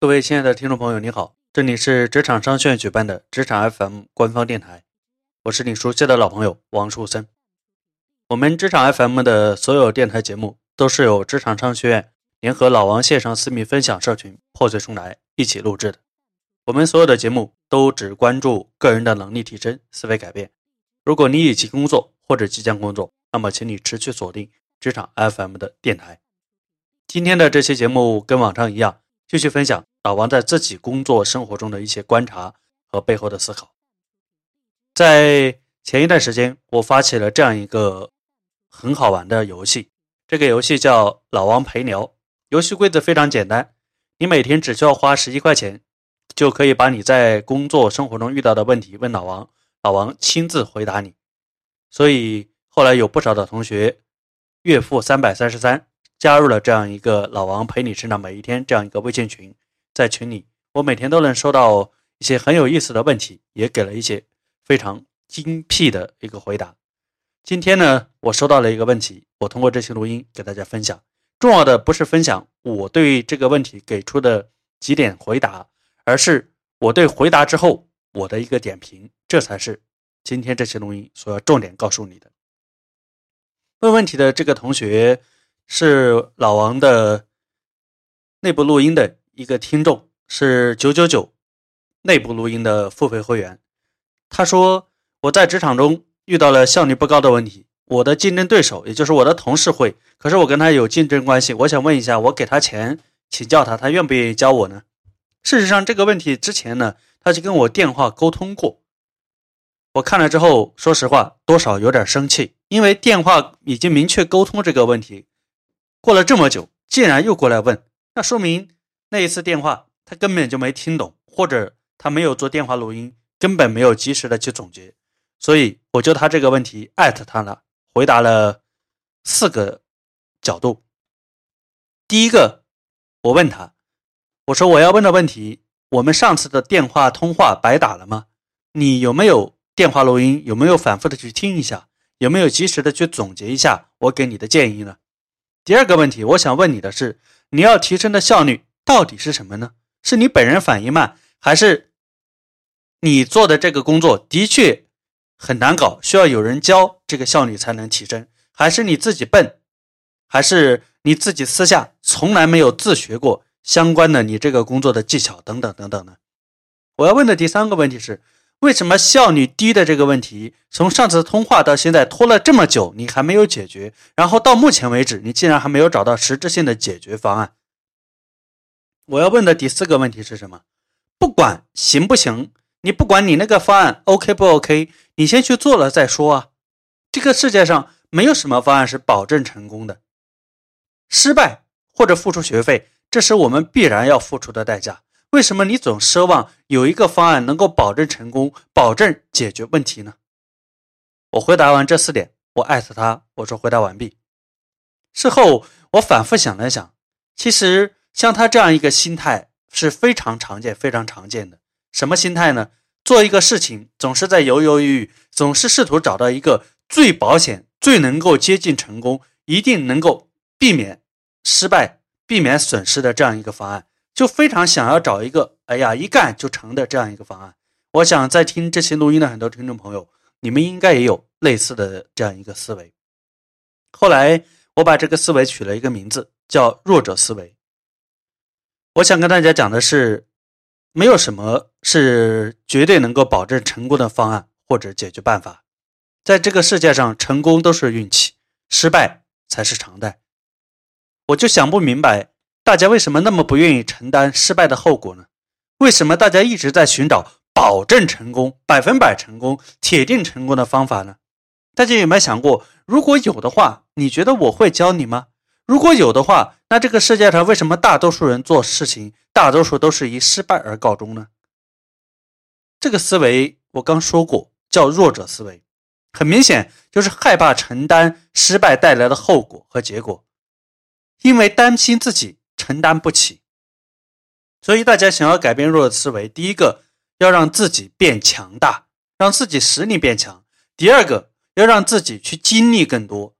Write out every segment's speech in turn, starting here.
各位亲爱的听众朋友，你好，这里是职场商学院举办的职场 FM 官方电台，我是你熟悉的老朋友王树森。我们职场 FM 的所有电台节目都是由职场商学院联合老王线上私密分享社群破碎重来一起录制的。我们所有的节目都只关注个人的能力提升、思维改变。如果你已经工作或者即将工作，那么请你持续锁定职场 FM 的电台。今天的这期节目跟往常一样。继续分享老王在自己工作生活中的一些观察和背后的思考。在前一段时间，我发起了这样一个很好玩的游戏，这个游戏叫“老王陪聊”。游戏规则非常简单，你每天只需要花十一块钱，就可以把你在工作生活中遇到的问题问老王，老王亲自回答你。所以后来有不少的同学月付三百三十三。加入了这样一个老王陪你成长每一天这样一个微信群，在群里，我每天都能收到一些很有意思的问题，也给了一些非常精辟的一个回答。今天呢，我收到了一个问题，我通过这期录音给大家分享。重要的不是分享我对这个问题给出的几点回答，而是我对回答之后我的一个点评，这才是今天这期录音所要重点告诉你的。问问题的这个同学。是老王的内部录音的一个听众，是九九九内部录音的付费会员。他说：“我在职场中遇到了效率不高的问题，我的竞争对手，也就是我的同事会，可是我跟他有竞争关系。我想问一下，我给他钱请教他，他愿不愿意教我呢？”事实上，这个问题之前呢，他就跟我电话沟通过。我看了之后，说实话，多少有点生气，因为电话已经明确沟通这个问题。过了这么久，竟然又过来问，那说明那一次电话他根本就没听懂，或者他没有做电话录音，根本没有及时的去总结。所以我就他这个问题艾特他了，回答了四个角度。第一个，我问他，我说我要问的问题，我们上次的电话通话白打了吗？你有没有电话录音？有没有反复的去听一下？有没有及时的去总结一下我给你的建议呢？第二个问题，我想问你的是，你要提升的效率到底是什么呢？是你本人反应慢，还是你做的这个工作的确很难搞，需要有人教，这个效率才能提升？还是你自己笨？还是你自己私下从来没有自学过相关的你这个工作的技巧等等等等呢？我要问的第三个问题是。为什么效率低的这个问题，从上次通话到现在拖了这么久，你还没有解决？然后到目前为止，你竟然还没有找到实质性的解决方案？我要问的第四个问题是什么？不管行不行，你不管你那个方案 OK 不 OK，你先去做了再说啊！这个世界上没有什么方案是保证成功的，失败或者付出学费，这是我们必然要付出的代价。为什么你总奢望有一个方案能够保证成功、保证解决问题呢？我回答完这四点，我艾特他，我说回答完毕。事后我反复想了想，其实像他这样一个心态是非常常见、非常常见的。什么心态呢？做一个事情总是在犹犹豫豫，总是试图找到一个最保险、最能够接近成功、一定能够避免失败、避免损失的这样一个方案。就非常想要找一个，哎呀，一干就成的这样一个方案。我想在听这期录音的很多听众朋友，你们应该也有类似的这样一个思维。后来我把这个思维取了一个名字，叫弱者思维。我想跟大家讲的是，没有什么是绝对能够保证成功的方案或者解决办法。在这个世界上，成功都是运气，失败才是常态。我就想不明白。大家为什么那么不愿意承担失败的后果呢？为什么大家一直在寻找保证成功、百分百成功、铁定成功的方法呢？大家有没有想过，如果有的话，你觉得我会教你吗？如果有的话，那这个世界上为什么大多数人做事情，大多数都是以失败而告终呢？这个思维我刚说过，叫弱者思维，很明显就是害怕承担失败带来的后果和结果，因为担心自己。承担不起，所以大家想要改变弱者思维，第一个要让自己变强大，让自己实力变强；第二个要让自己去经历更多，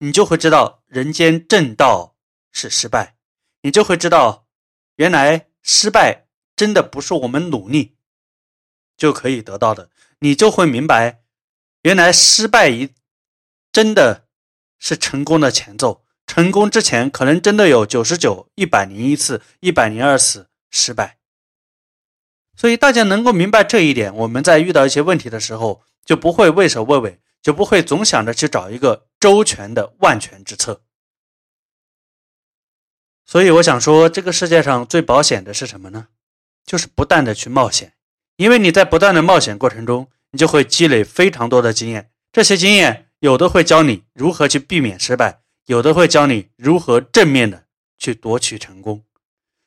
你就会知道人间正道是失败，你就会知道原来失败真的不是我们努力就可以得到的，你就会明白，原来失败一真的是成功的前奏。成功之前，可能真的有九十九、一百零一次、一百零二次失败。所以大家能够明白这一点，我们在遇到一些问题的时候，就不会畏首畏尾，就不会总想着去找一个周全的万全之策。所以我想说，这个世界上最保险的是什么呢？就是不断的去冒险，因为你在不断的冒险过程中，你就会积累非常多的经验。这些经验有的会教你如何去避免失败，有的会教你如何正面的去夺取成功。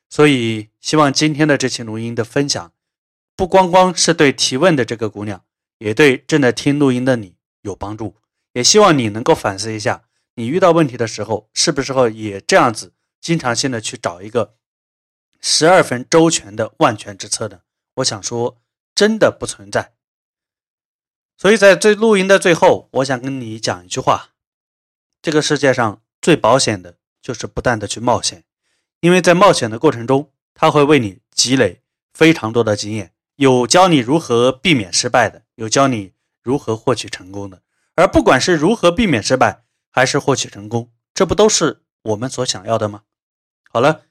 所以，希望今天的这期录音的分享。不光光是对提问的这个姑娘，也对正在听录音的你有帮助。也希望你能够反思一下，你遇到问题的时候，是不是也这样子，经常性的去找一个十二分周全的万全之策的？我想说，真的不存在。所以在最录音的最后，我想跟你讲一句话：这个世界上最保险的就是不断的去冒险，因为在冒险的过程中，它会为你积累非常多的经验。有教你如何避免失败的，有教你如何获取成功的。而不管是如何避免失败，还是获取成功，这不都是我们所想要的吗？好了，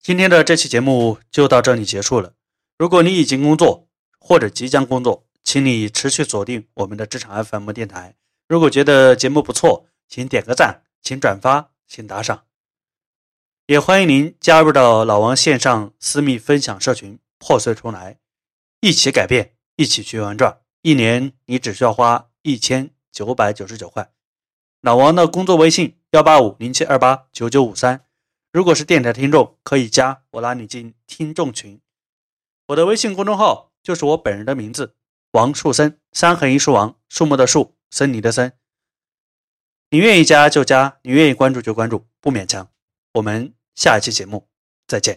今天的这期节目就到这里结束了。如果你已经工作或者即将工作，请你持续锁定我们的职场 FM 电台。如果觉得节目不错，请点个赞，请转发，请打赏。也欢迎您加入到老王线上私密分享社群，破碎重来。一起改变，一起去玩转。一年你只需要花一千九百九十九块。老王的工作微信：幺八五零七二八九九五三。如果是电台听众，可以加我拉你进听众群。我的微信公众号就是我本人的名字：王树森，三横一竖王，树木的树，森林的森。你愿意加就加，你愿意关注就关注，不勉强。我们下一期节目再见。